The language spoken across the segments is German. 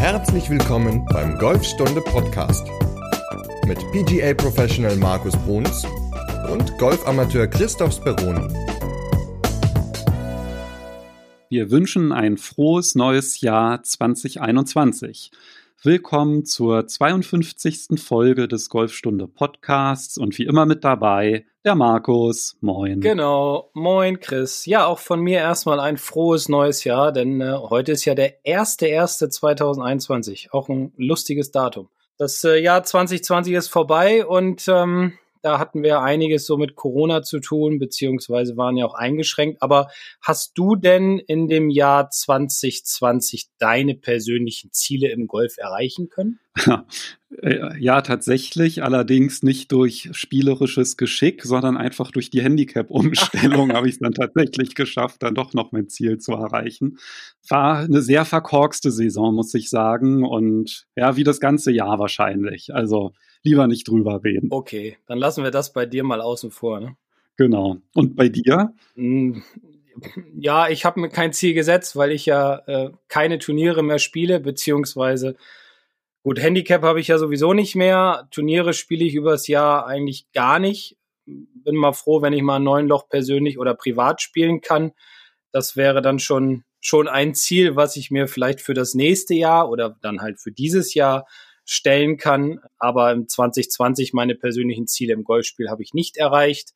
Herzlich willkommen beim Golfstunde Podcast mit PGA Professional Markus Bruns und Golfamateur Christoph Speroni. Wir wünschen ein frohes neues Jahr 2021. Willkommen zur 52. Folge des Golfstunde Podcasts und wie immer mit dabei der Markus. Moin. Genau, moin Chris. Ja, auch von mir erstmal ein frohes neues Jahr, denn äh, heute ist ja der 1.1.2021. Auch ein lustiges Datum. Das äh, Jahr 2020 ist vorbei und ähm, da hatten wir einiges so mit Corona zu tun, beziehungsweise waren ja auch eingeschränkt. Aber hast du denn in dem Jahr 2020 deine persönlichen Ziele im Golf erreichen können? Ja, tatsächlich, allerdings nicht durch spielerisches Geschick, sondern einfach durch die Handicap-Umstellung habe ich es dann tatsächlich geschafft, dann doch noch mein Ziel zu erreichen. War eine sehr verkorkste Saison, muss ich sagen. Und ja, wie das ganze Jahr wahrscheinlich. Also lieber nicht drüber reden. Okay, dann lassen wir das bei dir mal außen vor. Ne? Genau. Und bei dir? Hm, ja, ich habe mir kein Ziel gesetzt, weil ich ja äh, keine Turniere mehr spiele, beziehungsweise gut, Handicap habe ich ja sowieso nicht mehr. Turniere spiele ich übers Jahr eigentlich gar nicht. Bin mal froh, wenn ich mal ein neun Loch persönlich oder privat spielen kann. Das wäre dann schon schon ein Ziel, was ich mir vielleicht für das nächste Jahr oder dann halt für dieses Jahr stellen kann. Aber im 2020 meine persönlichen Ziele im Golfspiel habe ich nicht erreicht.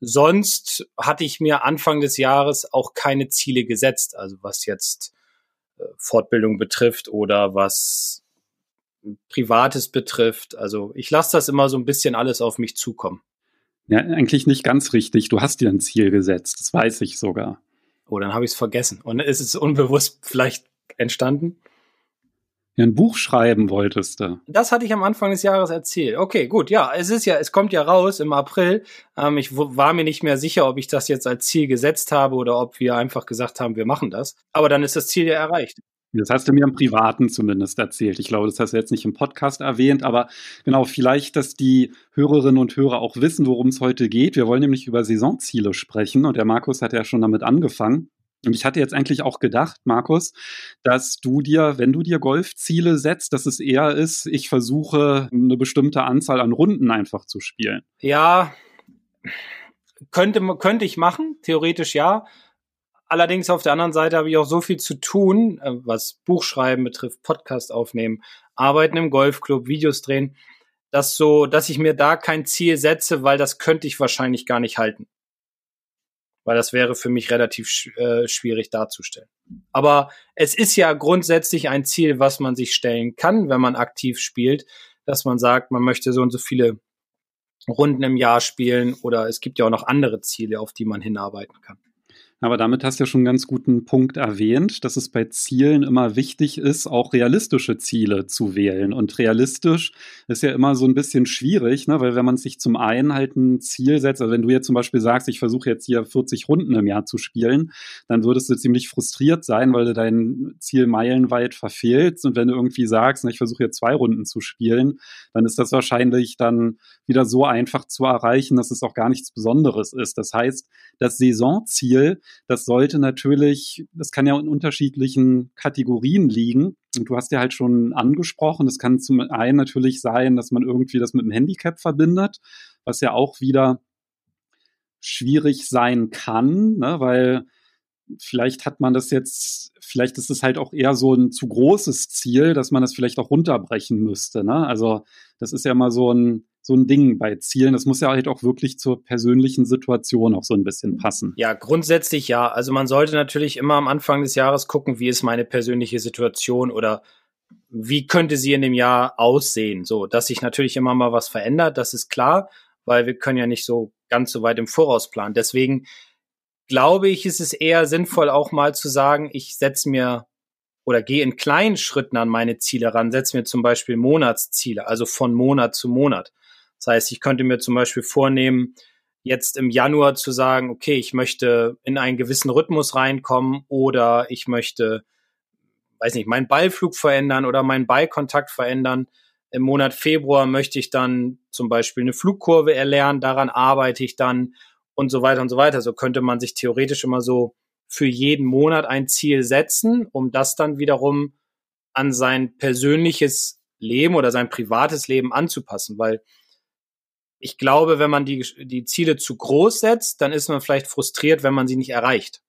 Sonst hatte ich mir Anfang des Jahres auch keine Ziele gesetzt, also was jetzt äh, Fortbildung betrifft oder was Privates betrifft. Also ich lasse das immer so ein bisschen alles auf mich zukommen. Ja, eigentlich nicht ganz richtig. Du hast dir ein Ziel gesetzt, das weiß ich sogar. Oh, dann habe ich es vergessen. Und ist es unbewusst vielleicht entstanden? Ja, ein Buch schreiben wolltest du. Das hatte ich am Anfang des Jahres erzählt. Okay, gut, ja, es ist ja, es kommt ja raus im April. Ähm, ich war mir nicht mehr sicher, ob ich das jetzt als Ziel gesetzt habe oder ob wir einfach gesagt haben, wir machen das. Aber dann ist das Ziel ja erreicht. Das hast du mir im Privaten zumindest erzählt. Ich glaube, das hast du jetzt nicht im Podcast erwähnt, aber genau, vielleicht, dass die Hörerinnen und Hörer auch wissen, worum es heute geht. Wir wollen nämlich über Saisonziele sprechen und der Markus hat ja schon damit angefangen. Und ich hatte jetzt eigentlich auch gedacht, Markus, dass du dir, wenn du dir Golfziele setzt, dass es eher ist, ich versuche eine bestimmte Anzahl an Runden einfach zu spielen. Ja, könnte, könnte ich machen, theoretisch ja. Allerdings auf der anderen Seite habe ich auch so viel zu tun, äh, was Buchschreiben betrifft, Podcast aufnehmen, arbeiten im Golfclub, Videos drehen, dass so, dass ich mir da kein Ziel setze, weil das könnte ich wahrscheinlich gar nicht halten weil das wäre für mich relativ äh, schwierig darzustellen. Aber es ist ja grundsätzlich ein Ziel, was man sich stellen kann, wenn man aktiv spielt, dass man sagt, man möchte so und so viele Runden im Jahr spielen oder es gibt ja auch noch andere Ziele, auf die man hinarbeiten kann. Aber damit hast du ja schon einen ganz guten Punkt erwähnt, dass es bei Zielen immer wichtig ist, auch realistische Ziele zu wählen. Und realistisch ist ja immer so ein bisschen schwierig, ne? weil wenn man sich zum einen halt ein Ziel setzt, also wenn du jetzt zum Beispiel sagst, ich versuche jetzt hier 40 Runden im Jahr zu spielen, dann würdest du ziemlich frustriert sein, weil du dein Ziel meilenweit verfehlst. Und wenn du irgendwie sagst, ne, ich versuche jetzt zwei Runden zu spielen, dann ist das wahrscheinlich dann wieder so einfach zu erreichen, dass es auch gar nichts Besonderes ist. Das heißt, das Saisonziel das sollte natürlich, das kann ja in unterschiedlichen Kategorien liegen. Und du hast ja halt schon angesprochen, es kann zum einen natürlich sein, dass man irgendwie das mit dem Handicap verbindet, was ja auch wieder schwierig sein kann, ne, weil vielleicht hat man das jetzt, vielleicht ist es halt auch eher so ein zu großes Ziel, dass man das vielleicht auch runterbrechen müsste. Ne? Also das ist ja mal so ein, so ein Ding bei Zielen. Das muss ja halt auch wirklich zur persönlichen Situation auch so ein bisschen passen. Ja, grundsätzlich ja. Also man sollte natürlich immer am Anfang des Jahres gucken, wie ist meine persönliche Situation oder wie könnte sie in dem Jahr aussehen. So, dass sich natürlich immer mal was verändert, das ist klar, weil wir können ja nicht so ganz so weit im Voraus planen. Deswegen glaube ich, ist es eher sinnvoll, auch mal zu sagen, ich setze mir oder gehe in kleinen Schritten an meine Ziele ran, setze mir zum Beispiel Monatsziele, also von Monat zu Monat. Das heißt, ich könnte mir zum Beispiel vornehmen, jetzt im Januar zu sagen, okay, ich möchte in einen gewissen Rhythmus reinkommen oder ich möchte, weiß nicht, meinen Ballflug verändern oder meinen Ballkontakt verändern. Im Monat Februar möchte ich dann zum Beispiel eine Flugkurve erlernen, daran arbeite ich dann und so weiter und so weiter. So könnte man sich theoretisch immer so für jeden Monat ein Ziel setzen, um das dann wiederum an sein persönliches Leben oder sein privates Leben anzupassen, weil ich glaube, wenn man die, die Ziele zu groß setzt, dann ist man vielleicht frustriert, wenn man sie nicht erreicht.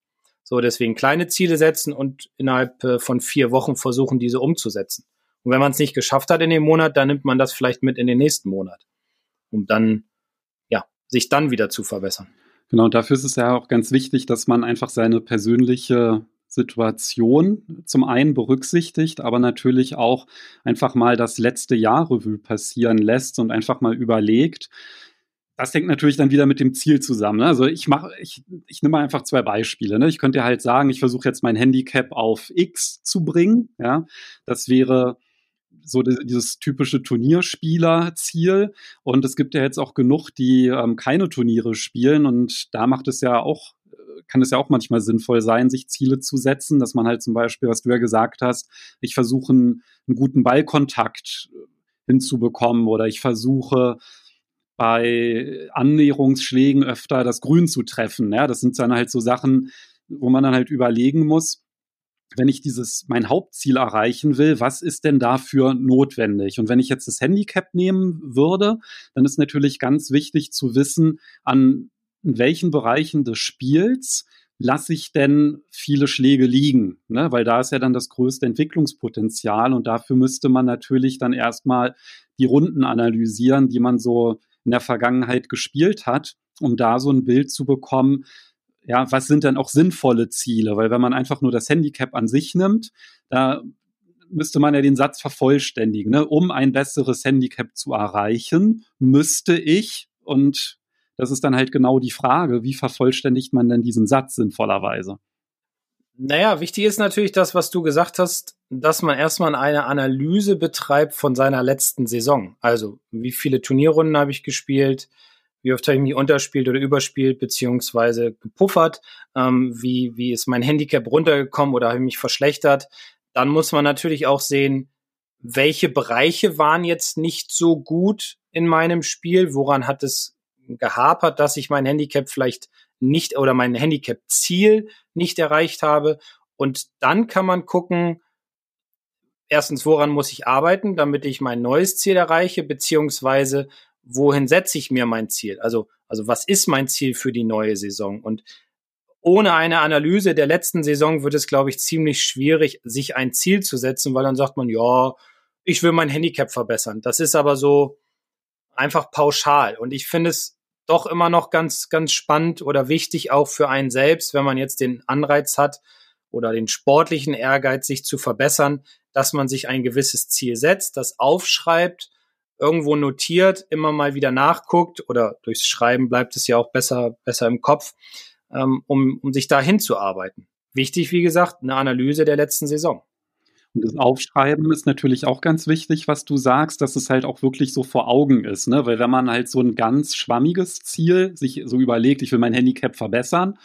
So, deswegen kleine Ziele setzen und innerhalb äh, von vier Wochen versuchen, diese umzusetzen. Und wenn man es nicht geschafft hat in dem Monat, dann nimmt man das vielleicht mit in den nächsten Monat, um dann, ja, sich dann wieder zu verbessern. Genau, dafür ist es ja auch ganz wichtig, dass man einfach seine persönliche Situation zum einen berücksichtigt, aber natürlich auch einfach mal das letzte Jahr Revue passieren lässt und einfach mal überlegt. Das hängt natürlich dann wieder mit dem Ziel zusammen. Ne? Also ich mache, ich, ich nehme einfach zwei Beispiele. Ne? Ich könnte halt sagen, ich versuche jetzt mein Handicap auf X zu bringen. Ja, das wäre so dieses typische Turnierspieler-Ziel. Und es gibt ja jetzt auch genug, die ähm, keine Turniere spielen. Und da macht es ja auch kann es ja auch manchmal sinnvoll sein, sich Ziele zu setzen, dass man halt zum Beispiel, was du ja gesagt hast, ich versuche einen, einen guten Ballkontakt äh, hinzubekommen oder ich versuche bei Annäherungsschlägen öfter das Grün zu treffen. Ja, das sind dann halt so Sachen, wo man dann halt überlegen muss, wenn ich dieses mein Hauptziel erreichen will, was ist denn dafür notwendig? Und wenn ich jetzt das Handicap nehmen würde, dann ist natürlich ganz wichtig zu wissen, an in welchen Bereichen des Spiels lasse ich denn viele Schläge liegen? Ne? Weil da ist ja dann das größte Entwicklungspotenzial und dafür müsste man natürlich dann erstmal die Runden analysieren, die man so in der Vergangenheit gespielt hat, um da so ein Bild zu bekommen, ja, was sind denn auch sinnvolle Ziele? Weil wenn man einfach nur das Handicap an sich nimmt, da müsste man ja den Satz vervollständigen. Ne? Um ein besseres Handicap zu erreichen, müsste ich, und das ist dann halt genau die Frage, wie vervollständigt man denn diesen Satz sinnvollerweise? Naja, wichtig ist natürlich das, was du gesagt hast, dass man erstmal eine Analyse betreibt von seiner letzten Saison. Also, wie viele Turnierrunden habe ich gespielt? Wie oft habe ich mich unterspielt oder überspielt, beziehungsweise gepuffert? Ähm, wie, wie ist mein Handicap runtergekommen oder habe ich mich verschlechtert? Dann muss man natürlich auch sehen, welche Bereiche waren jetzt nicht so gut in meinem Spiel? Woran hat es gehapert, dass ich mein Handicap vielleicht nicht oder mein Handicap-Ziel nicht erreicht habe. Und dann kann man gucken, erstens, woran muss ich arbeiten, damit ich mein neues Ziel erreiche, beziehungsweise wohin setze ich mir mein Ziel? Also, also was ist mein Ziel für die neue Saison? Und ohne eine Analyse der letzten Saison wird es, glaube ich, ziemlich schwierig, sich ein Ziel zu setzen, weil dann sagt man, ja, ich will mein Handicap verbessern. Das ist aber so einfach pauschal. Und ich finde es doch immer noch ganz, ganz spannend oder wichtig auch für einen selbst, wenn man jetzt den Anreiz hat oder den sportlichen Ehrgeiz, sich zu verbessern, dass man sich ein gewisses Ziel setzt, das aufschreibt, irgendwo notiert, immer mal wieder nachguckt oder durchs Schreiben bleibt es ja auch besser, besser im Kopf, ähm, um, um sich da hinzuarbeiten. Wichtig, wie gesagt, eine Analyse der letzten Saison. Und das Aufschreiben ist natürlich auch ganz wichtig, was du sagst, dass es halt auch wirklich so vor Augen ist, ne? Weil wenn man halt so ein ganz schwammiges Ziel sich so überlegt, ich will mein Handicap verbessern,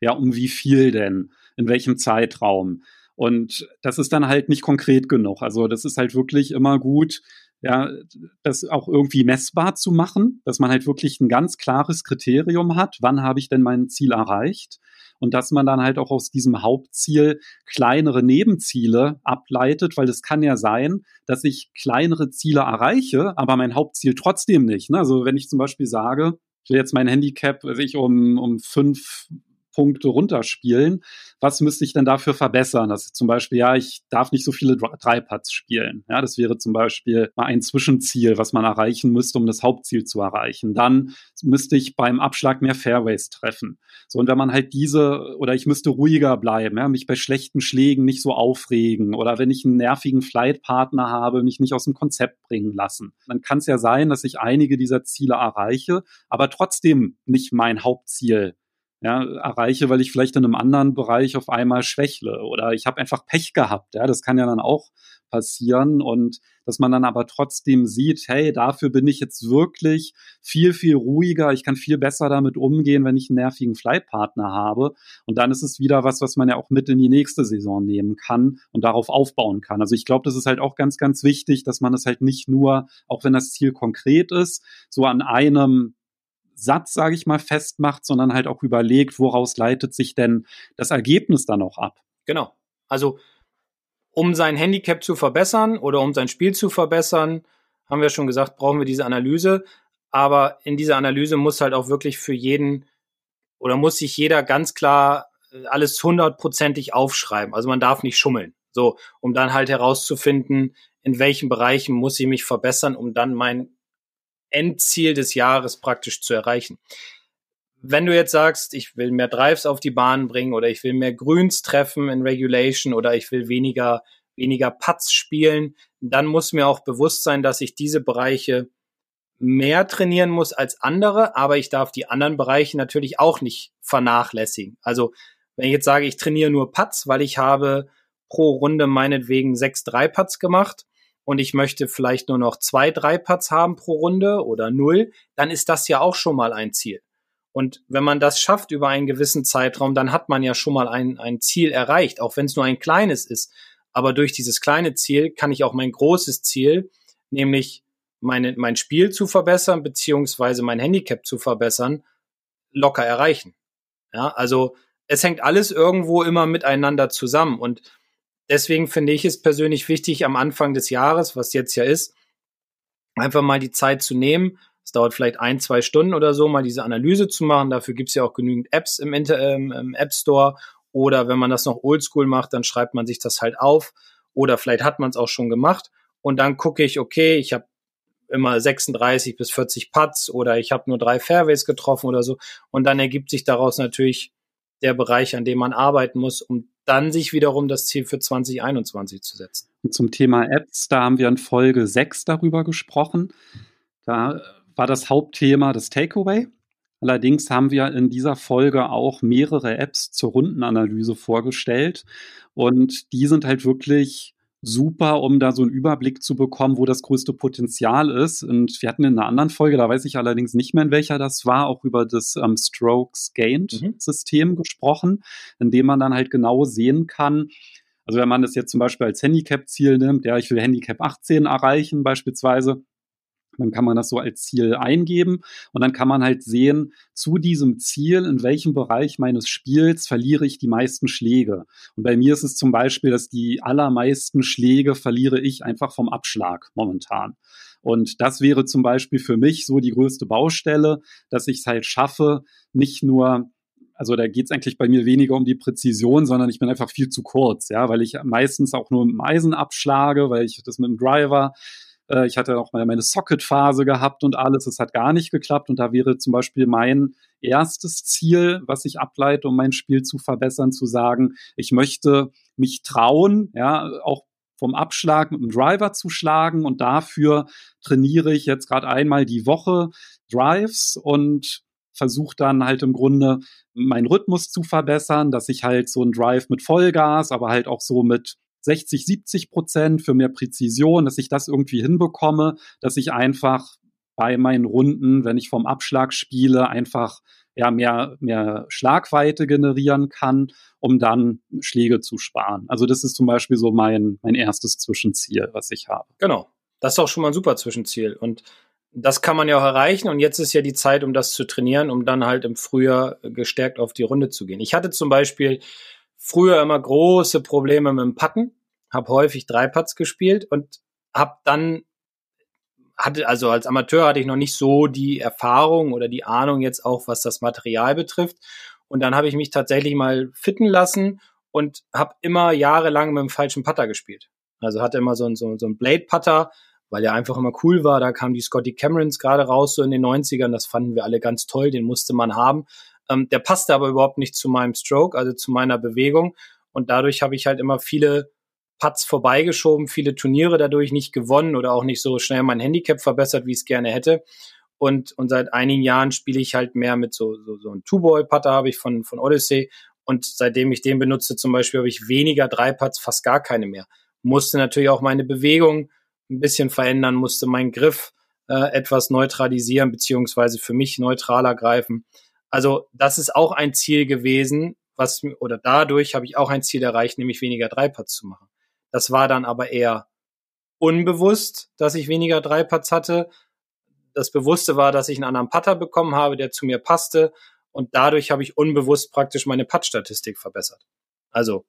ja, um wie viel denn? In welchem Zeitraum? Und das ist dann halt nicht konkret genug. Also das ist halt wirklich immer gut, ja, das auch irgendwie messbar zu machen, dass man halt wirklich ein ganz klares Kriterium hat, wann habe ich denn mein Ziel erreicht und dass man dann halt auch aus diesem Hauptziel kleinere Nebenziele ableitet, weil es kann ja sein, dass ich kleinere Ziele erreiche, aber mein Hauptziel trotzdem nicht. Ne? Also wenn ich zum Beispiel sage, ich will jetzt mein Handicap ich um, um fünf Punkte runterspielen. Was müsste ich denn dafür verbessern? Das ist zum Beispiel, ja, ich darf nicht so viele Dreipads spielen. Ja, das wäre zum Beispiel mal ein Zwischenziel, was man erreichen müsste, um das Hauptziel zu erreichen. Dann müsste ich beim Abschlag mehr Fairways treffen. So, und wenn man halt diese, oder ich müsste ruhiger bleiben, ja, mich bei schlechten Schlägen nicht so aufregen oder wenn ich einen nervigen Flightpartner habe, mich nicht aus dem Konzept bringen lassen. Dann kann es ja sein, dass ich einige dieser Ziele erreiche, aber trotzdem nicht mein Hauptziel ja, erreiche, weil ich vielleicht in einem anderen Bereich auf einmal schwächle oder ich habe einfach Pech gehabt. Ja, das kann ja dann auch passieren und dass man dann aber trotzdem sieht, hey, dafür bin ich jetzt wirklich viel, viel ruhiger. Ich kann viel besser damit umgehen, wenn ich einen nervigen Flightpartner habe. Und dann ist es wieder was, was man ja auch mit in die nächste Saison nehmen kann und darauf aufbauen kann. Also ich glaube, das ist halt auch ganz, ganz wichtig, dass man es halt nicht nur, auch wenn das Ziel konkret ist, so an einem Satz, sage ich mal, festmacht, sondern halt auch überlegt, woraus leitet sich denn das Ergebnis dann auch ab. Genau. Also um sein Handicap zu verbessern oder um sein Spiel zu verbessern, haben wir schon gesagt, brauchen wir diese Analyse. Aber in dieser Analyse muss halt auch wirklich für jeden oder muss sich jeder ganz klar äh, alles hundertprozentig aufschreiben. Also man darf nicht schummeln. So, um dann halt herauszufinden, in welchen Bereichen muss ich mich verbessern, um dann mein Endziel des Jahres praktisch zu erreichen. Wenn du jetzt sagst, ich will mehr Drives auf die Bahn bringen oder ich will mehr Grüns treffen in Regulation oder ich will weniger, weniger Putts spielen, dann muss mir auch bewusst sein, dass ich diese Bereiche mehr trainieren muss als andere, aber ich darf die anderen Bereiche natürlich auch nicht vernachlässigen. Also wenn ich jetzt sage, ich trainiere nur Putts, weil ich habe pro Runde meinetwegen sechs Drei-Putts gemacht und ich möchte vielleicht nur noch zwei Drei-Putts haben pro Runde oder null, dann ist das ja auch schon mal ein Ziel. Und wenn man das schafft über einen gewissen Zeitraum, dann hat man ja schon mal ein, ein Ziel erreicht, auch wenn es nur ein kleines ist. Aber durch dieses kleine Ziel kann ich auch mein großes Ziel, nämlich meine, mein Spiel zu verbessern, beziehungsweise mein Handicap zu verbessern, locker erreichen. Ja, also es hängt alles irgendwo immer miteinander zusammen. Und deswegen finde ich es persönlich wichtig, am Anfang des Jahres, was jetzt ja ist, einfach mal die Zeit zu nehmen. Es dauert vielleicht ein, zwei Stunden oder so, mal diese Analyse zu machen. Dafür gibt es ja auch genügend Apps im, Inter ähm, im App Store. Oder wenn man das noch oldschool macht, dann schreibt man sich das halt auf. Oder vielleicht hat man es auch schon gemacht. Und dann gucke ich, okay, ich habe immer 36 bis 40 Putts oder ich habe nur drei Fairways getroffen oder so. Und dann ergibt sich daraus natürlich der Bereich, an dem man arbeiten muss, um dann sich wiederum das Ziel für 2021 zu setzen. Und zum Thema Apps, da haben wir in Folge 6 darüber gesprochen. Da war das Hauptthema das Takeaway. Allerdings haben wir in dieser Folge auch mehrere Apps zur Rundenanalyse vorgestellt und die sind halt wirklich super, um da so einen Überblick zu bekommen, wo das größte Potenzial ist. Und wir hatten in einer anderen Folge, da weiß ich allerdings nicht mehr, in welcher das war, auch über das ähm, Strokes Gained mhm. System gesprochen, in dem man dann halt genau sehen kann, also wenn man das jetzt zum Beispiel als Handicap-Ziel nimmt, ja, ich will Handicap 18 erreichen beispielsweise, dann kann man das so als Ziel eingeben und dann kann man halt sehen, zu diesem Ziel, in welchem Bereich meines Spiels verliere ich die meisten Schläge. Und bei mir ist es zum Beispiel, dass die allermeisten Schläge verliere ich einfach vom Abschlag momentan. Und das wäre zum Beispiel für mich so die größte Baustelle, dass ich es halt schaffe, nicht nur also da geht es eigentlich bei mir weniger um die Präzision, sondern ich bin einfach viel zu kurz, ja, weil ich meistens auch nur mit dem Eisen abschlage, weil ich das mit dem Driver äh, ich hatte auch mal meine Socket-Phase gehabt und alles. Es hat gar nicht geklappt. Und da wäre zum Beispiel mein erstes Ziel, was ich ableite, um mein Spiel zu verbessern, zu sagen, ich möchte mich trauen, ja, auch vom Abschlag mit dem Driver zu schlagen und dafür trainiere ich jetzt gerade einmal die Woche Drives und versuche dann halt im Grunde meinen Rhythmus zu verbessern, dass ich halt so einen Drive mit Vollgas, aber halt auch so mit 60, 70 Prozent für mehr Präzision, dass ich das irgendwie hinbekomme, dass ich einfach bei meinen Runden, wenn ich vom Abschlag spiele, einfach ja, mehr, mehr Schlagweite generieren kann, um dann Schläge zu sparen. Also das ist zum Beispiel so mein, mein erstes Zwischenziel, was ich habe. Genau. Das ist auch schon mal ein super Zwischenziel. Und das kann man ja auch erreichen. Und jetzt ist ja die Zeit, um das zu trainieren, um dann halt im Frühjahr gestärkt auf die Runde zu gehen. Ich hatte zum Beispiel früher immer große Probleme mit dem Patten, habe häufig drei Putts gespielt und habe dann hatte also als Amateur hatte ich noch nicht so die Erfahrung oder die Ahnung jetzt auch, was das Material betrifft. Und dann habe ich mich tatsächlich mal fitten lassen und habe immer jahrelang mit dem falschen Putter gespielt. Also hatte immer so ein, so, so ein Blade-Putter, weil der einfach immer cool war. Da kamen die Scotty Camerons gerade raus, so in den 90ern. Das fanden wir alle ganz toll, den musste man haben. Ähm, der passte aber überhaupt nicht zu meinem Stroke, also zu meiner Bewegung. Und dadurch habe ich halt immer viele Putts vorbeigeschoben, viele Turniere dadurch nicht gewonnen oder auch nicht so schnell mein Handicap verbessert, wie ich es gerne hätte. Und, und seit einigen Jahren spiele ich halt mehr mit so, so, so einem Two-Ball-Putter habe ich von, von Odyssey. Und seitdem ich den benutze, zum Beispiel, habe ich weniger Drei-Putts, fast gar keine mehr. Musste natürlich auch meine Bewegung ein bisschen verändern, musste meinen Griff äh, etwas neutralisieren, beziehungsweise für mich neutraler greifen. Also das ist auch ein Ziel gewesen, was oder dadurch habe ich auch ein Ziel erreicht, nämlich weniger Dreipads zu machen. Das war dann aber eher unbewusst, dass ich weniger Dreipads hatte. Das Bewusste war, dass ich einen anderen Putter bekommen habe, der zu mir passte und dadurch habe ich unbewusst praktisch meine Putt-Statistik verbessert. Also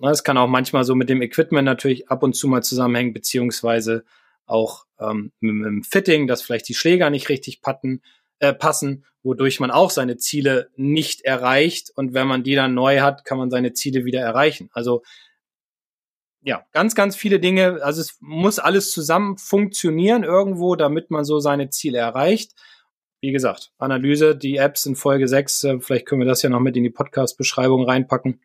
Es kann auch manchmal so mit dem Equipment natürlich ab und zu mal zusammenhängen, beziehungsweise auch ähm, mit, mit dem Fitting, dass vielleicht die Schläger nicht richtig patten, äh, passen, wodurch man auch seine Ziele nicht erreicht. Und wenn man die dann neu hat, kann man seine Ziele wieder erreichen. Also ja, ganz, ganz viele Dinge. Also es muss alles zusammen funktionieren irgendwo, damit man so seine Ziele erreicht. Wie gesagt, Analyse, die Apps in Folge 6, äh, vielleicht können wir das ja noch mit in die Podcast-Beschreibung reinpacken,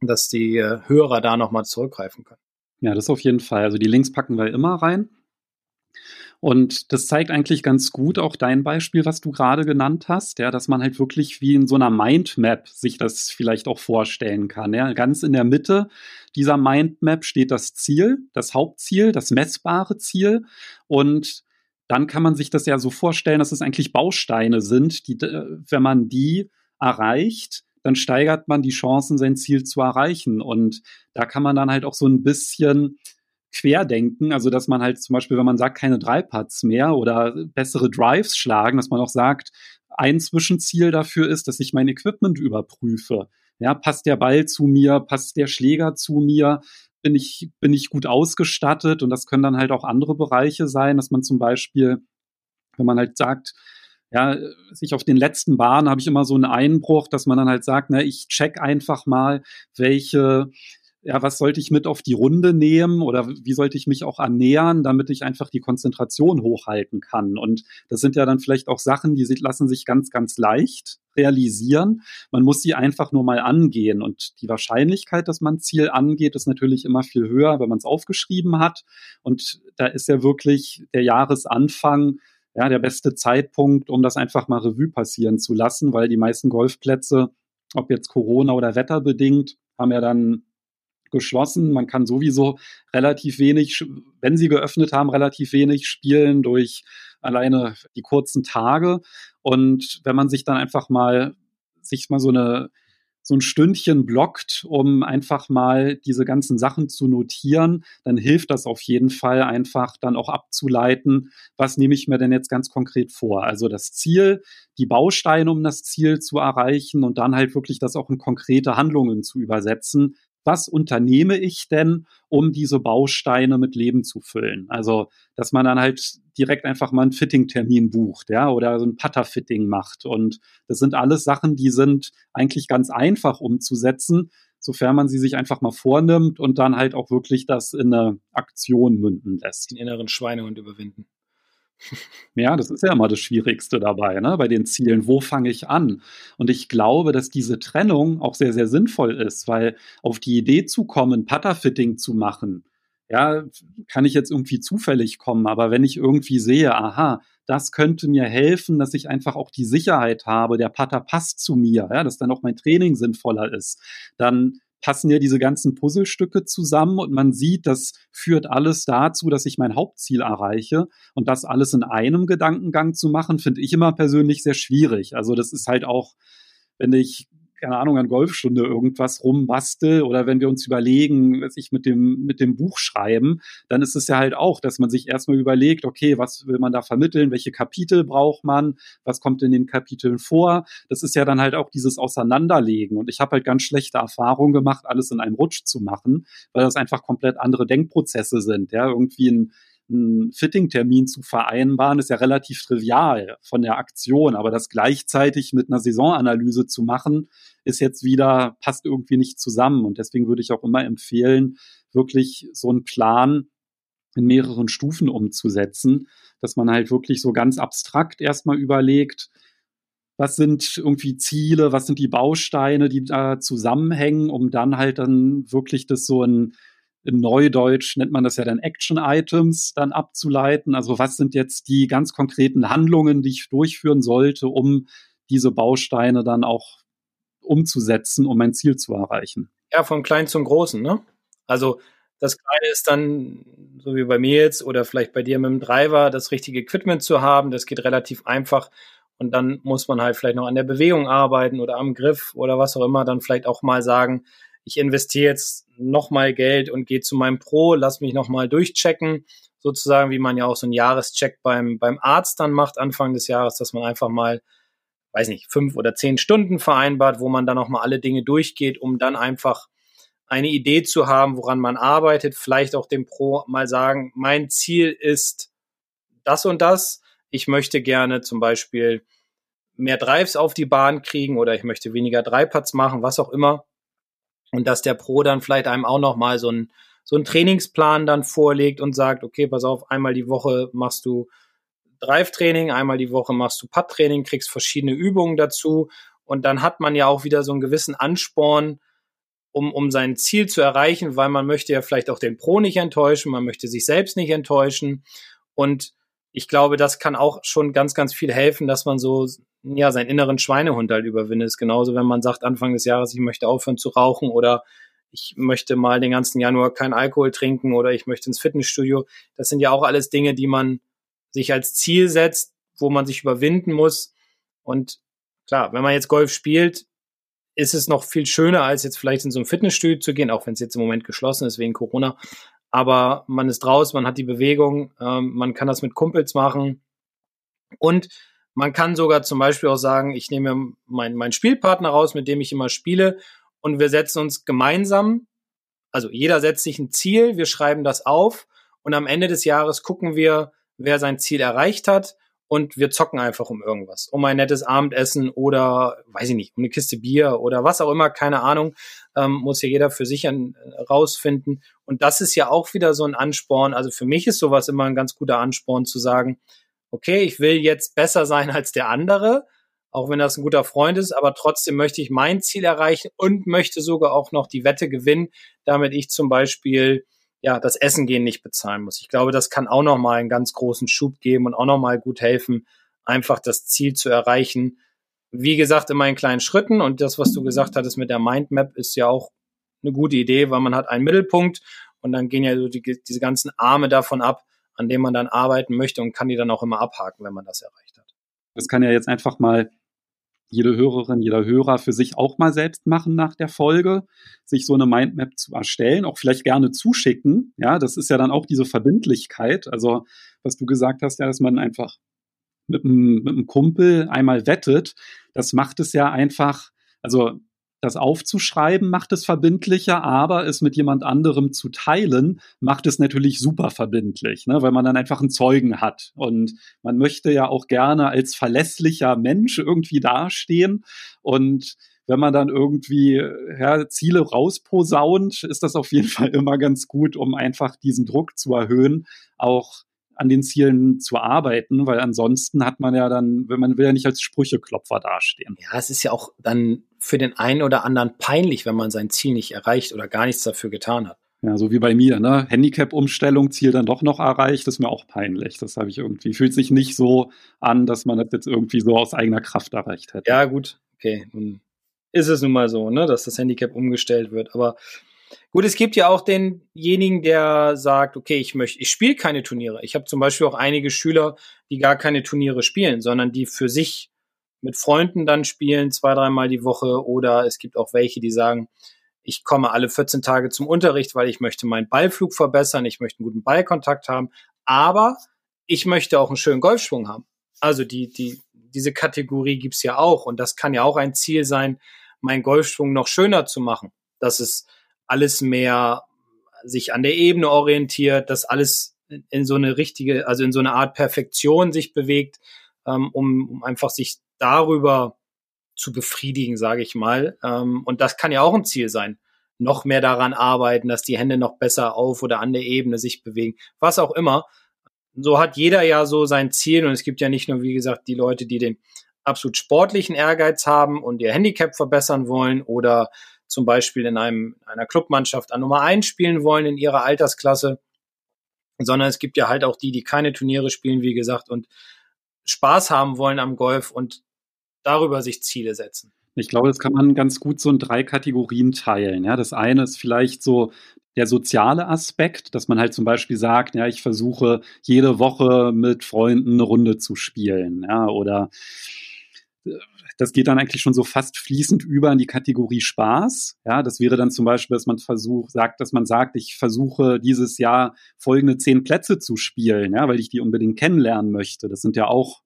dass die äh, Hörer da nochmal zurückgreifen können. Ja, das auf jeden Fall. Also die Links packen wir immer rein. Und das zeigt eigentlich ganz gut auch dein Beispiel, was du gerade genannt hast, ja, dass man halt wirklich wie in so einer Mindmap sich das vielleicht auch vorstellen kann. Ja. Ganz in der Mitte dieser Mindmap steht das Ziel, das Hauptziel, das messbare Ziel. Und dann kann man sich das ja so vorstellen, dass es eigentlich Bausteine sind, die, wenn man die erreicht, dann steigert man die Chancen, sein Ziel zu erreichen. Und da kann man dann halt auch so ein bisschen querdenken, also dass man halt zum Beispiel, wenn man sagt, keine Dreipads mehr oder bessere Drives schlagen, dass man auch sagt, ein Zwischenziel dafür ist, dass ich mein Equipment überprüfe. Ja, passt der Ball zu mir, passt der Schläger zu mir, bin ich, bin ich gut ausgestattet? Und das können dann halt auch andere Bereiche sein, dass man zum Beispiel, wenn man halt sagt, ja, sich auf den letzten Bahnen habe ich immer so einen Einbruch, dass man dann halt sagt, ne, ich check einfach mal, welche ja, was sollte ich mit auf die Runde nehmen oder wie sollte ich mich auch ernähren, damit ich einfach die Konzentration hochhalten kann. Und das sind ja dann vielleicht auch Sachen, die lassen sich ganz, ganz leicht realisieren. Man muss sie einfach nur mal angehen. Und die Wahrscheinlichkeit, dass man Ziel angeht, ist natürlich immer viel höher, wenn man es aufgeschrieben hat. Und da ist ja wirklich der Jahresanfang ja, der beste Zeitpunkt, um das einfach mal Revue passieren zu lassen, weil die meisten Golfplätze, ob jetzt Corona oder wetterbedingt, haben ja dann geschlossen. Man kann sowieso relativ wenig, wenn sie geöffnet haben, relativ wenig spielen durch alleine die kurzen Tage. Und wenn man sich dann einfach mal sich mal so eine so ein Stündchen blockt, um einfach mal diese ganzen Sachen zu notieren, dann hilft das auf jeden Fall einfach dann auch abzuleiten, was nehme ich mir denn jetzt ganz konkret vor. Also das Ziel, die Bausteine, um das Ziel zu erreichen und dann halt wirklich das auch in konkrete Handlungen zu übersetzen, was unternehme ich denn, um diese Bausteine mit Leben zu füllen? Also, dass man dann halt direkt einfach mal einen Fitting-Termin bucht, ja, oder so ein Putter-Fitting macht. Und das sind alles Sachen, die sind eigentlich ganz einfach umzusetzen, sofern man sie sich einfach mal vornimmt und dann halt auch wirklich das in eine Aktion münden lässt. Den inneren Schweinehund überwinden. Ja, das ist ja immer das Schwierigste dabei, ne? bei den Zielen. Wo fange ich an? Und ich glaube, dass diese Trennung auch sehr, sehr sinnvoll ist, weil auf die Idee zu kommen, Putterfitting zu machen, ja, kann ich jetzt irgendwie zufällig kommen. Aber wenn ich irgendwie sehe, aha, das könnte mir helfen, dass ich einfach auch die Sicherheit habe, der Putter passt zu mir, ja, dass dann auch mein Training sinnvoller ist, dann passen ja diese ganzen Puzzlestücke zusammen und man sieht, das führt alles dazu, dass ich mein Hauptziel erreiche. Und das alles in einem Gedankengang zu machen, finde ich immer persönlich sehr schwierig. Also das ist halt auch, wenn ich keine Ahnung, an Golfstunde irgendwas rumbastel oder wenn wir uns überlegen, was ich mit dem, mit dem Buch schreiben, dann ist es ja halt auch, dass man sich erstmal überlegt, okay, was will man da vermitteln, welche Kapitel braucht man, was kommt in den Kapiteln vor. Das ist ja dann halt auch dieses Auseinanderlegen. Und ich habe halt ganz schlechte Erfahrungen gemacht, alles in einem Rutsch zu machen, weil das einfach komplett andere Denkprozesse sind. Ja, irgendwie ein einen Fitting-Termin zu vereinbaren, ist ja relativ trivial von der Aktion, aber das gleichzeitig mit einer Saisonanalyse zu machen, ist jetzt wieder, passt irgendwie nicht zusammen. Und deswegen würde ich auch immer empfehlen, wirklich so einen Plan in mehreren Stufen umzusetzen, dass man halt wirklich so ganz abstrakt erstmal überlegt, was sind irgendwie Ziele, was sind die Bausteine, die da zusammenhängen, um dann halt dann wirklich das so ein in Neudeutsch nennt man das ja dann Action-Items dann abzuleiten. Also was sind jetzt die ganz konkreten Handlungen, die ich durchführen sollte, um diese Bausteine dann auch umzusetzen, um mein Ziel zu erreichen. Ja, vom Kleinen zum Großen, ne? Also das Kleine ist dann, so wie bei mir jetzt oder vielleicht bei dir mit dem Driver, das richtige Equipment zu haben. Das geht relativ einfach. Und dann muss man halt vielleicht noch an der Bewegung arbeiten oder am Griff oder was auch immer. Dann vielleicht auch mal sagen, ich investiere jetzt nochmal Geld und gehe zu meinem Pro, lass mich nochmal durchchecken, sozusagen, wie man ja auch so einen Jahrescheck beim, beim Arzt dann macht, Anfang des Jahres, dass man einfach mal, weiß nicht, fünf oder zehn Stunden vereinbart, wo man dann nochmal alle Dinge durchgeht, um dann einfach eine Idee zu haben, woran man arbeitet, vielleicht auch dem Pro mal sagen, mein Ziel ist das und das. Ich möchte gerne zum Beispiel mehr Drives auf die Bahn kriegen oder ich möchte weniger Dreipads machen, was auch immer. Und dass der Pro dann vielleicht einem auch noch mal so einen so einen Trainingsplan dann vorlegt und sagt, okay, pass auf, einmal die Woche machst du Drive-Training, einmal die Woche machst du Pad-Training, kriegst verschiedene Übungen dazu. Und dann hat man ja auch wieder so einen gewissen Ansporn, um, um sein Ziel zu erreichen, weil man möchte ja vielleicht auch den Pro nicht enttäuschen, man möchte sich selbst nicht enttäuschen. Und ich glaube, das kann auch schon ganz, ganz viel helfen, dass man so, ja, seinen inneren Schweinehund halt überwindet. ist genauso, wenn man sagt, Anfang des Jahres, ich möchte aufhören zu rauchen oder ich möchte mal den ganzen Januar kein Alkohol trinken oder ich möchte ins Fitnessstudio. Das sind ja auch alles Dinge, die man sich als Ziel setzt, wo man sich überwinden muss. Und klar, wenn man jetzt Golf spielt, ist es noch viel schöner, als jetzt vielleicht in so ein Fitnessstudio zu gehen, auch wenn es jetzt im Moment geschlossen ist wegen Corona. Aber man ist draußen, man hat die Bewegung, ähm, man kann das mit Kumpels machen. Und man kann sogar zum Beispiel auch sagen, ich nehme meinen mein Spielpartner raus, mit dem ich immer spiele, und wir setzen uns gemeinsam, also jeder setzt sich ein Ziel, wir schreiben das auf und am Ende des Jahres gucken wir, wer sein Ziel erreicht hat und wir zocken einfach um irgendwas, um ein nettes Abendessen oder, weiß ich nicht, um eine Kiste Bier oder was auch immer, keine Ahnung, ähm, muss ja jeder für sich an, äh, rausfinden. Und das ist ja auch wieder so ein Ansporn. Also für mich ist sowas immer ein ganz guter Ansporn zu sagen, okay, ich will jetzt besser sein als der andere, auch wenn das ein guter Freund ist, aber trotzdem möchte ich mein Ziel erreichen und möchte sogar auch noch die Wette gewinnen, damit ich zum Beispiel ja, das Essen gehen nicht bezahlen muss. Ich glaube, das kann auch nochmal einen ganz großen Schub geben und auch nochmal gut helfen, einfach das Ziel zu erreichen. Wie gesagt, immer in kleinen Schritten und das, was du gesagt hattest mit der Mindmap, ist ja auch eine gute Idee, weil man hat einen Mittelpunkt und dann gehen ja so die, diese ganzen Arme davon ab, an denen man dann arbeiten möchte und kann die dann auch immer abhaken, wenn man das erreicht hat. Das kann ja jetzt einfach mal jede Hörerin, jeder Hörer für sich auch mal selbst machen nach der Folge, sich so eine Mindmap zu erstellen, auch vielleicht gerne zuschicken. Ja, das ist ja dann auch diese Verbindlichkeit. Also, was du gesagt hast, ja, dass man einfach mit einem, mit einem Kumpel einmal wettet, das macht es ja einfach, also das aufzuschreiben macht es verbindlicher, aber es mit jemand anderem zu teilen macht es natürlich super verbindlich, ne? weil man dann einfach einen Zeugen hat. Und man möchte ja auch gerne als verlässlicher Mensch irgendwie dastehen. Und wenn man dann irgendwie ja, Ziele rausposaunt, ist das auf jeden Fall immer ganz gut, um einfach diesen Druck zu erhöhen, auch an den Zielen zu arbeiten, weil ansonsten hat man ja dann, wenn man will ja nicht als Sprücheklopfer dastehen. Ja, es ist ja auch dann für den einen oder anderen peinlich, wenn man sein Ziel nicht erreicht oder gar nichts dafür getan hat. Ja, so wie bei mir, ne? Handicap-Umstellung, Ziel dann doch noch erreicht, ist mir auch peinlich. Das habe ich irgendwie, fühlt sich nicht so an, dass man das jetzt irgendwie so aus eigener Kraft erreicht hätte. Ja, gut, okay. Nun ist es nun mal so, ne, dass das Handicap umgestellt wird. Aber Gut, es gibt ja auch denjenigen, der sagt, okay, ich möchte, ich spiele keine Turniere. Ich habe zum Beispiel auch einige Schüler, die gar keine Turniere spielen, sondern die für sich mit Freunden dann spielen, zwei, dreimal die Woche. Oder es gibt auch welche, die sagen, ich komme alle 14 Tage zum Unterricht, weil ich möchte meinen Ballflug verbessern, ich möchte einen guten Ballkontakt haben, aber ich möchte auch einen schönen Golfschwung haben. Also die, die, diese Kategorie gibt's ja auch und das kann ja auch ein Ziel sein, meinen Golfschwung noch schöner zu machen. Das ist alles mehr sich an der Ebene orientiert, dass alles in so eine richtige, also in so eine Art Perfektion sich bewegt, ähm, um, um einfach sich darüber zu befriedigen, sage ich mal. Ähm, und das kann ja auch ein Ziel sein. Noch mehr daran arbeiten, dass die Hände noch besser auf oder an der Ebene sich bewegen, was auch immer. So hat jeder ja so sein Ziel und es gibt ja nicht nur, wie gesagt, die Leute, die den absolut sportlichen Ehrgeiz haben und ihr Handicap verbessern wollen oder zum Beispiel in einem, einer Clubmannschaft an Nummer eins spielen wollen in ihrer Altersklasse, sondern es gibt ja halt auch die, die keine Turniere spielen, wie gesagt, und Spaß haben wollen am Golf und darüber sich Ziele setzen. Ich glaube, das kann man ganz gut so in drei Kategorien teilen. Ja, das eine ist vielleicht so der soziale Aspekt, dass man halt zum Beispiel sagt, ja, ich versuche jede Woche mit Freunden eine Runde zu spielen, ja, oder das geht dann eigentlich schon so fast fließend über in die Kategorie Spaß. Ja, das wäre dann zum Beispiel, dass man versucht, sagt, dass man sagt, ich versuche dieses Jahr folgende zehn Plätze zu spielen, ja, weil ich die unbedingt kennenlernen möchte. Das sind ja auch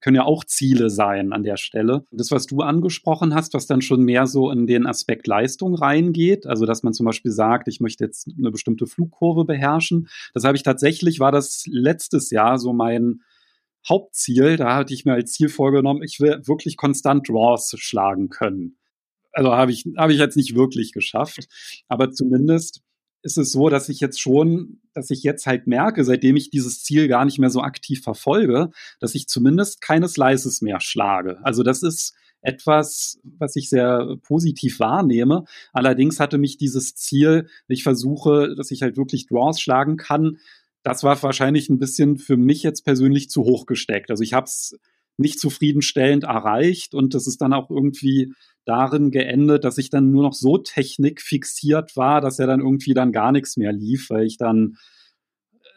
können ja auch Ziele sein an der Stelle. Das, was du angesprochen hast, was dann schon mehr so in den Aspekt Leistung reingeht, also dass man zum Beispiel sagt, ich möchte jetzt eine bestimmte Flugkurve beherrschen, das habe ich tatsächlich, war das letztes Jahr so mein Hauptziel. Da hatte ich mir als Ziel vorgenommen, ich will wirklich konstant Draws schlagen können. Also habe ich, habe ich jetzt nicht wirklich geschafft, aber zumindest ist es so, dass ich jetzt schon, dass ich jetzt halt merke, seitdem ich dieses Ziel gar nicht mehr so aktiv verfolge, dass ich zumindest keine Slices mehr schlage. Also das ist etwas, was ich sehr positiv wahrnehme. Allerdings hatte mich dieses Ziel, ich versuche, dass ich halt wirklich Draws schlagen kann, das war wahrscheinlich ein bisschen für mich jetzt persönlich zu hoch gesteckt. Also ich habe es nicht zufriedenstellend erreicht und das ist dann auch irgendwie darin geendet, dass ich dann nur noch so technikfixiert war, dass ja dann irgendwie dann gar nichts mehr lief, weil ich dann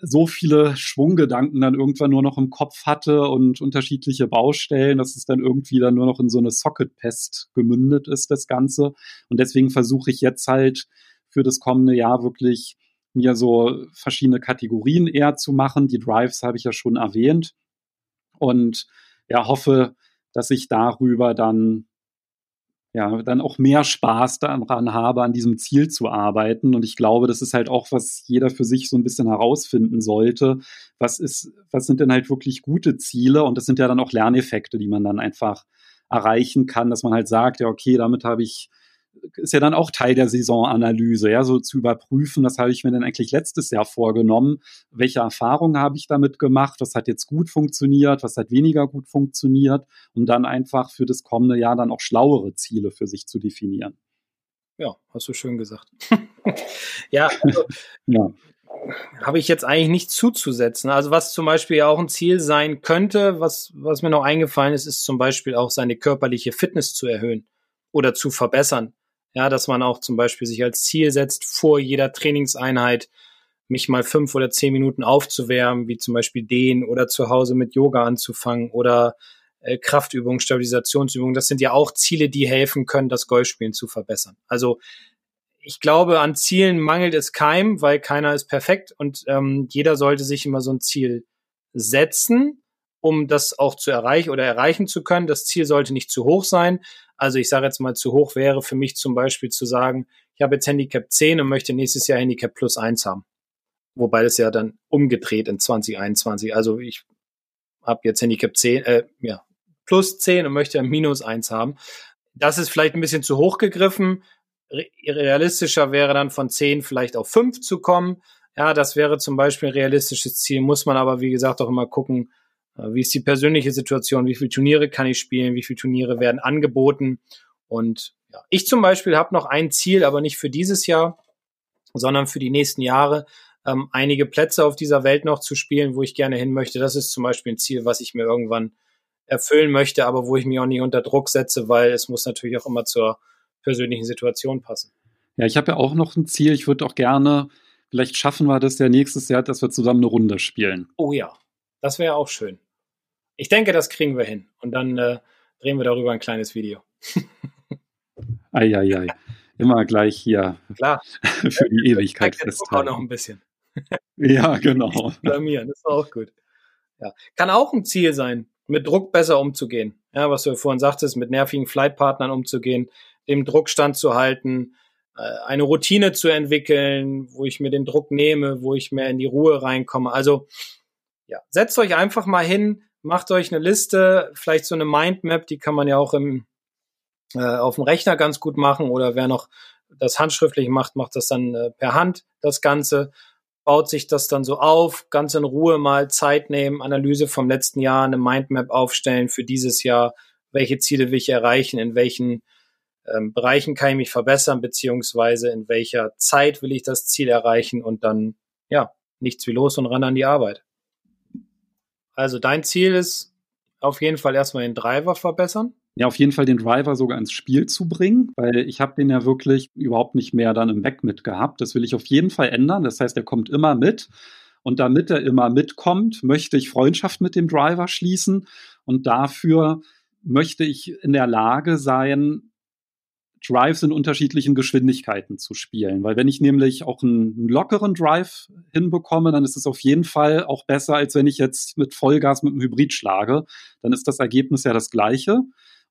so viele Schwunggedanken dann irgendwann nur noch im Kopf hatte und unterschiedliche Baustellen, dass es dann irgendwie dann nur noch in so eine Socket-Pest gemündet ist, das Ganze. Und deswegen versuche ich jetzt halt für das kommende Jahr wirklich mir so verschiedene Kategorien eher zu machen. Die Drives habe ich ja schon erwähnt. Und ja, hoffe, dass ich darüber dann ja, dann auch mehr Spaß daran habe, an diesem Ziel zu arbeiten. Und ich glaube, das ist halt auch, was jeder für sich so ein bisschen herausfinden sollte. Was ist, was sind denn halt wirklich gute Ziele? Und das sind ja dann auch Lerneffekte, die man dann einfach erreichen kann, dass man halt sagt, ja, okay, damit habe ich ist ja dann auch Teil der Saisonanalyse, ja, so zu überprüfen, was habe ich mir denn eigentlich letztes Jahr vorgenommen, welche Erfahrungen habe ich damit gemacht, was hat jetzt gut funktioniert, was hat weniger gut funktioniert, um dann einfach für das kommende Jahr dann auch schlauere Ziele für sich zu definieren. Ja, hast du schön gesagt. ja, also, ja. Habe ich jetzt eigentlich nichts zuzusetzen. Also was zum Beispiel auch ein Ziel sein könnte, was, was mir noch eingefallen ist, ist zum Beispiel auch seine körperliche Fitness zu erhöhen oder zu verbessern. Ja, dass man auch zum Beispiel sich als Ziel setzt, vor jeder Trainingseinheit mich mal fünf oder zehn Minuten aufzuwärmen, wie zum Beispiel den oder zu Hause mit Yoga anzufangen oder äh, Kraftübungen, Stabilisationsübungen. Das sind ja auch Ziele, die helfen können, das Golfspielen zu verbessern. Also ich glaube, an Zielen mangelt es keinem, weil keiner ist perfekt und ähm, jeder sollte sich immer so ein Ziel setzen, um das auch zu erreichen oder erreichen zu können. Das Ziel sollte nicht zu hoch sein, also ich sage jetzt mal, zu hoch wäre für mich zum Beispiel zu sagen, ich habe jetzt Handicap 10 und möchte nächstes Jahr Handicap plus 1 haben. Wobei das ja dann umgedreht in 2021. Also ich habe jetzt Handicap 10, äh, ja, plus 10 und möchte minus 1 haben. Das ist vielleicht ein bisschen zu hoch gegriffen. Realistischer wäre dann von 10 vielleicht auf 5 zu kommen. Ja, das wäre zum Beispiel ein realistisches Ziel. Muss man aber, wie gesagt, auch immer gucken, wie ist die persönliche Situation? Wie viele Turniere kann ich spielen? Wie viele Turniere werden angeboten? Und ja, ich zum Beispiel habe noch ein Ziel, aber nicht für dieses Jahr, sondern für die nächsten Jahre, ähm, einige Plätze auf dieser Welt noch zu spielen, wo ich gerne hin möchte. Das ist zum Beispiel ein Ziel, was ich mir irgendwann erfüllen möchte, aber wo ich mich auch nicht unter Druck setze, weil es muss natürlich auch immer zur persönlichen Situation passen. Ja, ich habe ja auch noch ein Ziel. Ich würde auch gerne, vielleicht schaffen wir das ja nächstes Jahr, dass wir zusammen eine Runde spielen. Oh ja, das wäre auch schön. Ich denke, das kriegen wir hin. Und dann äh, drehen wir darüber ein kleines Video. Eieiei. Ei, ei. Immer gleich hier. Klar. Für die Ewigkeit festhalten. auch noch ein bisschen. ja, genau. Blamieren, das ist auch gut. Ja. Kann auch ein Ziel sein, mit Druck besser umzugehen. Ja, was du vorhin sagtest, mit nervigen Flightpartnern umzugehen, dem Druck standzuhalten, äh, eine Routine zu entwickeln, wo ich mir den Druck nehme, wo ich mehr in die Ruhe reinkomme. Also, ja, setzt euch einfach mal hin, macht euch eine Liste, vielleicht so eine Mindmap, die kann man ja auch im, äh, auf dem Rechner ganz gut machen oder wer noch das handschriftlich macht, macht das dann äh, per Hand das Ganze, baut sich das dann so auf, ganz in Ruhe mal Zeit nehmen, Analyse vom letzten Jahr, eine Mindmap aufstellen für dieses Jahr, welche Ziele will ich erreichen, in welchen ähm, Bereichen kann ich mich verbessern, beziehungsweise in welcher Zeit will ich das Ziel erreichen und dann, ja, nichts wie los und ran an die Arbeit. Also dein Ziel ist auf jeden Fall erstmal den Driver verbessern. Ja, auf jeden Fall den Driver sogar ins Spiel zu bringen, weil ich habe den ja wirklich überhaupt nicht mehr dann im Back mit gehabt. Das will ich auf jeden Fall ändern. Das heißt, er kommt immer mit. Und damit er immer mitkommt, möchte ich Freundschaft mit dem Driver schließen. Und dafür möchte ich in der Lage sein, Drives in unterschiedlichen Geschwindigkeiten zu spielen. Weil wenn ich nämlich auch einen lockeren Drive hinbekomme, dann ist es auf jeden Fall auch besser, als wenn ich jetzt mit Vollgas mit einem Hybrid schlage. Dann ist das Ergebnis ja das gleiche.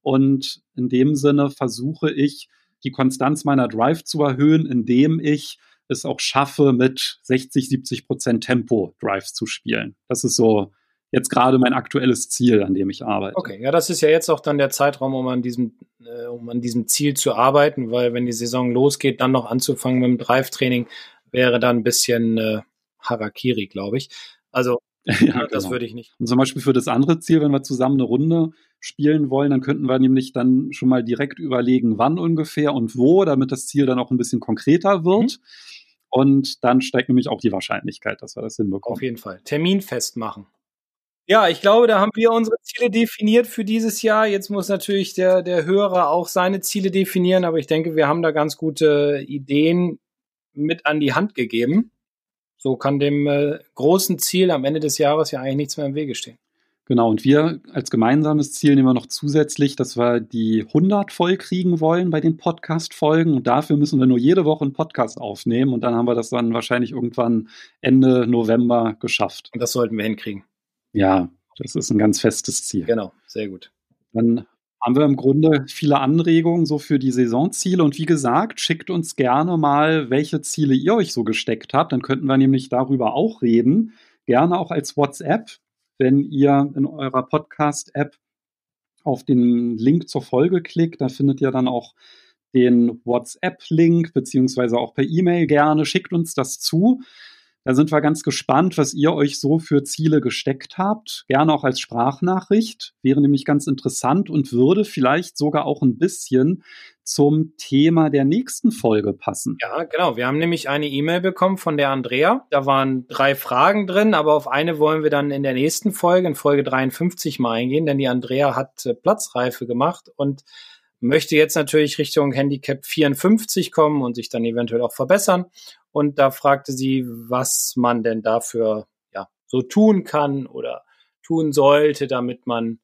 Und in dem Sinne versuche ich, die Konstanz meiner Drive zu erhöhen, indem ich es auch schaffe, mit 60, 70 Prozent Tempo Drives zu spielen. Das ist so jetzt gerade mein aktuelles Ziel, an dem ich arbeite. Okay, ja, das ist ja jetzt auch dann der Zeitraum, um an diesem, äh, um an diesem Ziel zu arbeiten, weil wenn die Saison losgeht, dann noch anzufangen mit dem Drive-Training, wäre dann ein bisschen äh, Harakiri, glaube ich. Also ja, das genau. würde ich nicht. Und zum Beispiel für das andere Ziel, wenn wir zusammen eine Runde spielen wollen, dann könnten wir nämlich dann schon mal direkt überlegen, wann ungefähr und wo, damit das Ziel dann auch ein bisschen konkreter wird. Mhm. Und dann steigt nämlich auch die Wahrscheinlichkeit, dass wir das hinbekommen. Auf jeden Fall. Termin festmachen. Ja, ich glaube, da haben wir unsere Ziele definiert für dieses Jahr. Jetzt muss natürlich der, der Hörer auch seine Ziele definieren, aber ich denke, wir haben da ganz gute Ideen mit an die Hand gegeben. So kann dem äh, großen Ziel am Ende des Jahres ja eigentlich nichts mehr im Wege stehen. Genau, und wir als gemeinsames Ziel nehmen wir noch zusätzlich, dass wir die 100 voll kriegen wollen bei den Podcast-Folgen. Und dafür müssen wir nur jede Woche einen Podcast aufnehmen. Und dann haben wir das dann wahrscheinlich irgendwann Ende November geschafft. Und das sollten wir hinkriegen. Ja, das ist ein ganz festes Ziel. Genau, sehr gut. Dann haben wir im Grunde viele Anregungen so für die Saisonziele. Und wie gesagt, schickt uns gerne mal, welche Ziele ihr euch so gesteckt habt. Dann könnten wir nämlich darüber auch reden. Gerne auch als WhatsApp, wenn ihr in eurer Podcast-App auf den Link zur Folge klickt. Da findet ihr dann auch den WhatsApp-Link, beziehungsweise auch per E-Mail gerne. Schickt uns das zu. Da sind wir ganz gespannt, was ihr euch so für Ziele gesteckt habt. Gerne auch als Sprachnachricht. Wäre nämlich ganz interessant und würde vielleicht sogar auch ein bisschen zum Thema der nächsten Folge passen. Ja, genau. Wir haben nämlich eine E-Mail bekommen von der Andrea. Da waren drei Fragen drin, aber auf eine wollen wir dann in der nächsten Folge, in Folge 53 mal eingehen, denn die Andrea hat äh, Platzreife gemacht und möchte jetzt natürlich Richtung Handicap 54 kommen und sich dann eventuell auch verbessern. Und da fragte sie, was man denn dafür ja, so tun kann oder tun sollte, damit man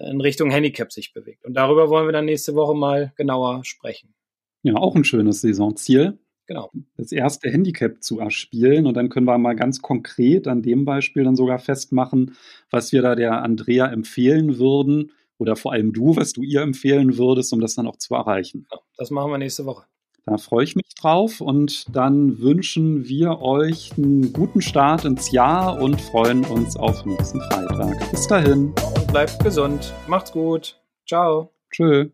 in Richtung Handicap sich bewegt. Und darüber wollen wir dann nächste Woche mal genauer sprechen. Ja, auch ein schönes Saisonziel. Genau. Das erste Handicap zu erspielen und dann können wir mal ganz konkret an dem Beispiel dann sogar festmachen, was wir da der Andrea empfehlen würden oder vor allem du, was du ihr empfehlen würdest, um das dann auch zu erreichen. Das machen wir nächste Woche. Da freue ich mich drauf und dann wünschen wir euch einen guten Start ins Jahr und freuen uns auf nächsten Freitag. Bis dahin. Bleibt gesund. Macht's gut. Ciao. Tschö.